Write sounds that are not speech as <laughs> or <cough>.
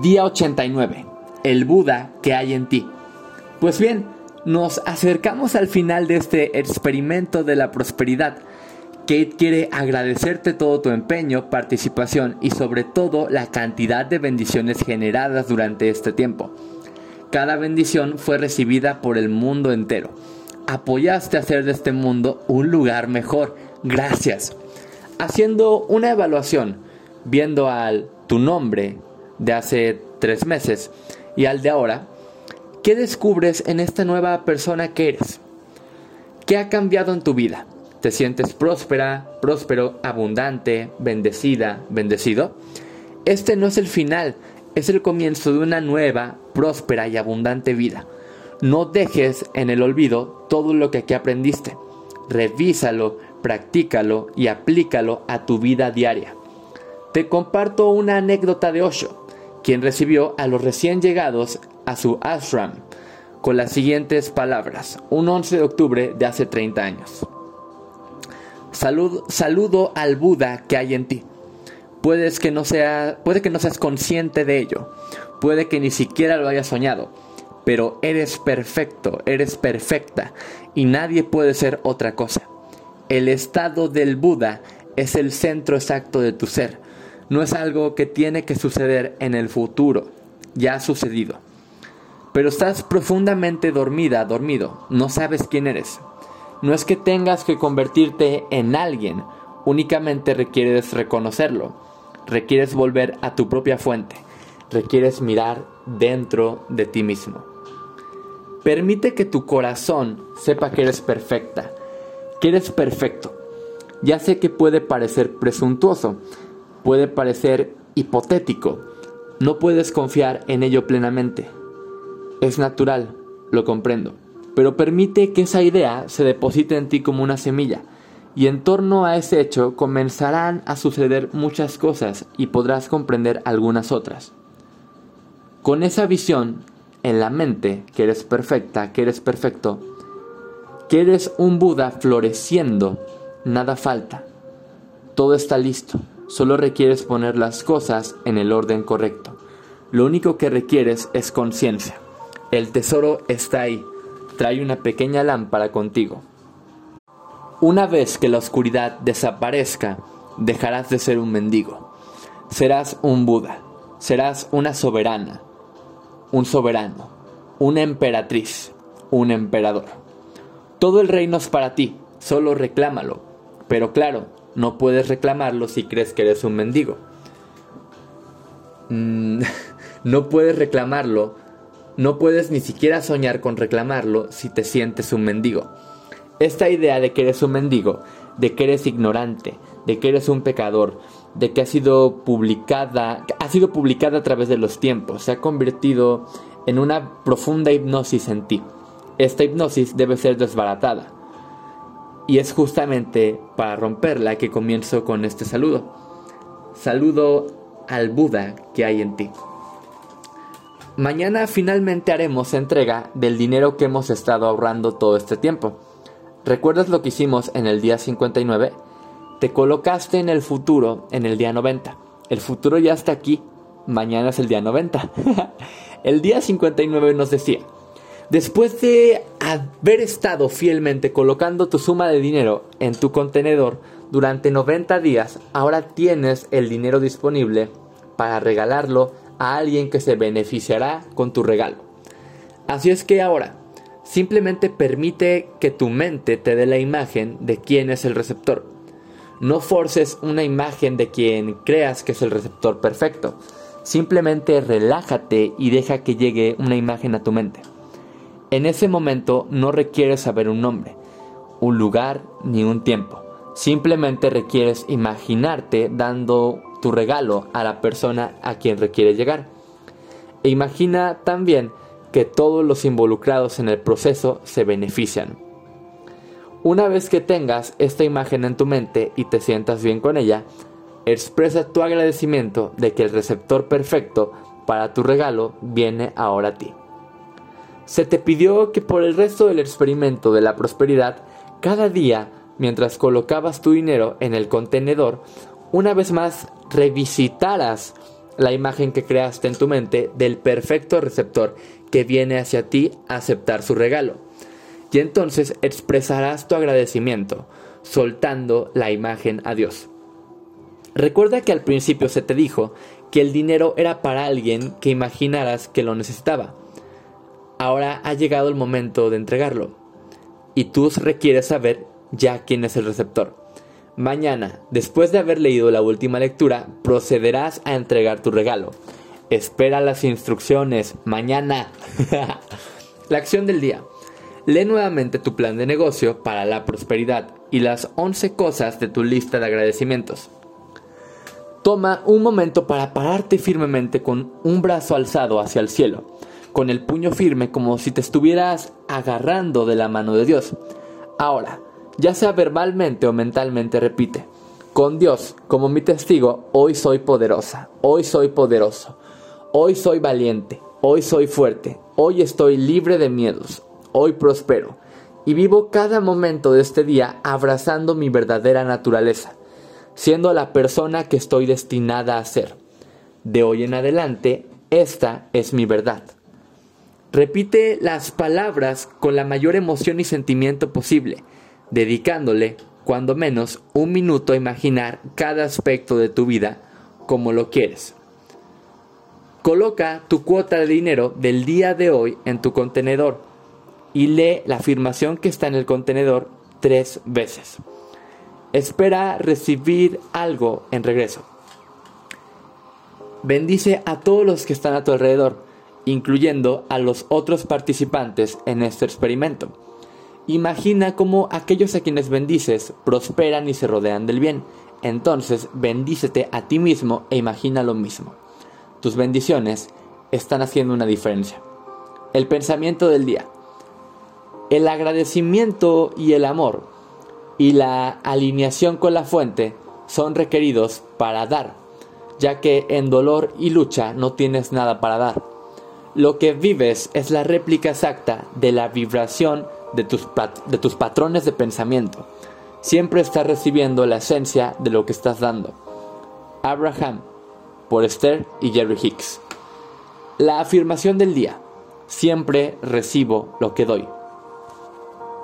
Día 89. El Buda que hay en ti. Pues bien, nos acercamos al final de este experimento de la prosperidad. Kate quiere agradecerte todo tu empeño, participación y sobre todo la cantidad de bendiciones generadas durante este tiempo. Cada bendición fue recibida por el mundo entero. Apoyaste a hacer de este mundo un lugar mejor. Gracias. Haciendo una evaluación, viendo al tu nombre, de hace tres meses y al de ahora, ¿qué descubres en esta nueva persona que eres? ¿Qué ha cambiado en tu vida? ¿Te sientes próspera, próspero, abundante, bendecida, bendecido? Este no es el final, es el comienzo de una nueva, próspera y abundante vida. No dejes en el olvido todo lo que aquí aprendiste. Revísalo, practícalo y aplícalo a tu vida diaria. Te comparto una anécdota de Osho quien recibió a los recién llegados a su ashram con las siguientes palabras, un 11 de octubre de hace 30 años. saludo al Buda que hay en ti. Que no sea, puede que no seas consciente de ello, puede que ni siquiera lo hayas soñado, pero eres perfecto, eres perfecta y nadie puede ser otra cosa. El estado del Buda es el centro exacto de tu ser no es algo que tiene que suceder en el futuro, ya ha sucedido. Pero estás profundamente dormida, dormido, no sabes quién eres. No es que tengas que convertirte en alguien, únicamente requieres reconocerlo, requieres volver a tu propia fuente, requieres mirar dentro de ti mismo. Permite que tu corazón sepa que eres perfecta, que eres perfecto. Ya sé que puede parecer presuntuoso, puede parecer hipotético. No puedes confiar en ello plenamente. Es natural, lo comprendo, pero permite que esa idea se deposite en ti como una semilla, y en torno a ese hecho comenzarán a suceder muchas cosas y podrás comprender algunas otras. Con esa visión en la mente, que eres perfecta, que eres perfecto, que eres un Buda floreciendo, nada falta. Todo está listo. Solo requieres poner las cosas en el orden correcto. Lo único que requieres es conciencia. El tesoro está ahí. Trae una pequeña lámpara contigo. Una vez que la oscuridad desaparezca, dejarás de ser un mendigo. Serás un Buda. Serás una soberana. Un soberano. Una emperatriz. Un emperador. Todo el reino es para ti. Solo reclámalo. Pero claro, no puedes reclamarlo si crees que eres un mendigo. Mm, <laughs> no puedes reclamarlo, no puedes ni siquiera soñar con reclamarlo si te sientes un mendigo. Esta idea de que eres un mendigo, de que eres ignorante, de que eres un pecador, de que ha sido publicada, ha sido publicada a través de los tiempos, se ha convertido en una profunda hipnosis en ti. Esta hipnosis debe ser desbaratada. Y es justamente para romperla que comienzo con este saludo. Saludo al Buda que hay en ti. Mañana finalmente haremos entrega del dinero que hemos estado ahorrando todo este tiempo. ¿Recuerdas lo que hicimos en el día 59? Te colocaste en el futuro en el día 90. El futuro ya está aquí. Mañana es el día 90. <laughs> el día 59 nos decía, Después de haber estado fielmente colocando tu suma de dinero en tu contenedor durante 90 días, ahora tienes el dinero disponible para regalarlo a alguien que se beneficiará con tu regalo. Así es que ahora, simplemente permite que tu mente te dé la imagen de quién es el receptor. No forces una imagen de quien creas que es el receptor perfecto. Simplemente relájate y deja que llegue una imagen a tu mente. En ese momento no requieres saber un nombre, un lugar ni un tiempo. Simplemente requieres imaginarte dando tu regalo a la persona a quien requieres llegar. E imagina también que todos los involucrados en el proceso se benefician. Una vez que tengas esta imagen en tu mente y te sientas bien con ella, expresa tu agradecimiento de que el receptor perfecto para tu regalo viene ahora a ti. Se te pidió que por el resto del experimento de la prosperidad, cada día, mientras colocabas tu dinero en el contenedor, una vez más revisitaras la imagen que creaste en tu mente del perfecto receptor que viene hacia ti a aceptar su regalo. Y entonces expresarás tu agradecimiento, soltando la imagen a Dios. Recuerda que al principio se te dijo que el dinero era para alguien que imaginaras que lo necesitaba. Ahora ha llegado el momento de entregarlo. Y tú requieres saber ya quién es el receptor. Mañana, después de haber leído la última lectura, procederás a entregar tu regalo. Espera las instrucciones. Mañana. <laughs> la acción del día. Lee nuevamente tu plan de negocio para la prosperidad y las 11 cosas de tu lista de agradecimientos. Toma un momento para pararte firmemente con un brazo alzado hacia el cielo, con el puño firme como si te estuvieras agarrando de la mano de Dios. Ahora, ya sea verbalmente o mentalmente, repite, con Dios como mi testigo, hoy soy poderosa, hoy soy poderoso, hoy soy valiente, hoy soy fuerte, hoy estoy libre de miedos, hoy prospero, y vivo cada momento de este día abrazando mi verdadera naturaleza siendo la persona que estoy destinada a ser. De hoy en adelante, esta es mi verdad. Repite las palabras con la mayor emoción y sentimiento posible, dedicándole, cuando menos, un minuto a imaginar cada aspecto de tu vida como lo quieres. Coloca tu cuota de dinero del día de hoy en tu contenedor y lee la afirmación que está en el contenedor tres veces. Espera recibir algo en regreso. Bendice a todos los que están a tu alrededor, incluyendo a los otros participantes en este experimento. Imagina cómo aquellos a quienes bendices prosperan y se rodean del bien. Entonces, bendícete a ti mismo e imagina lo mismo. Tus bendiciones están haciendo una diferencia. El pensamiento del día. El agradecimiento y el amor y la alineación con la fuente son requeridos para dar, ya que en dolor y lucha no tienes nada para dar. Lo que vives es la réplica exacta de la vibración de tus, de tus patrones de pensamiento. Siempre estás recibiendo la esencia de lo que estás dando. Abraham, por Esther y Jerry Hicks. La afirmación del día. Siempre recibo lo que doy.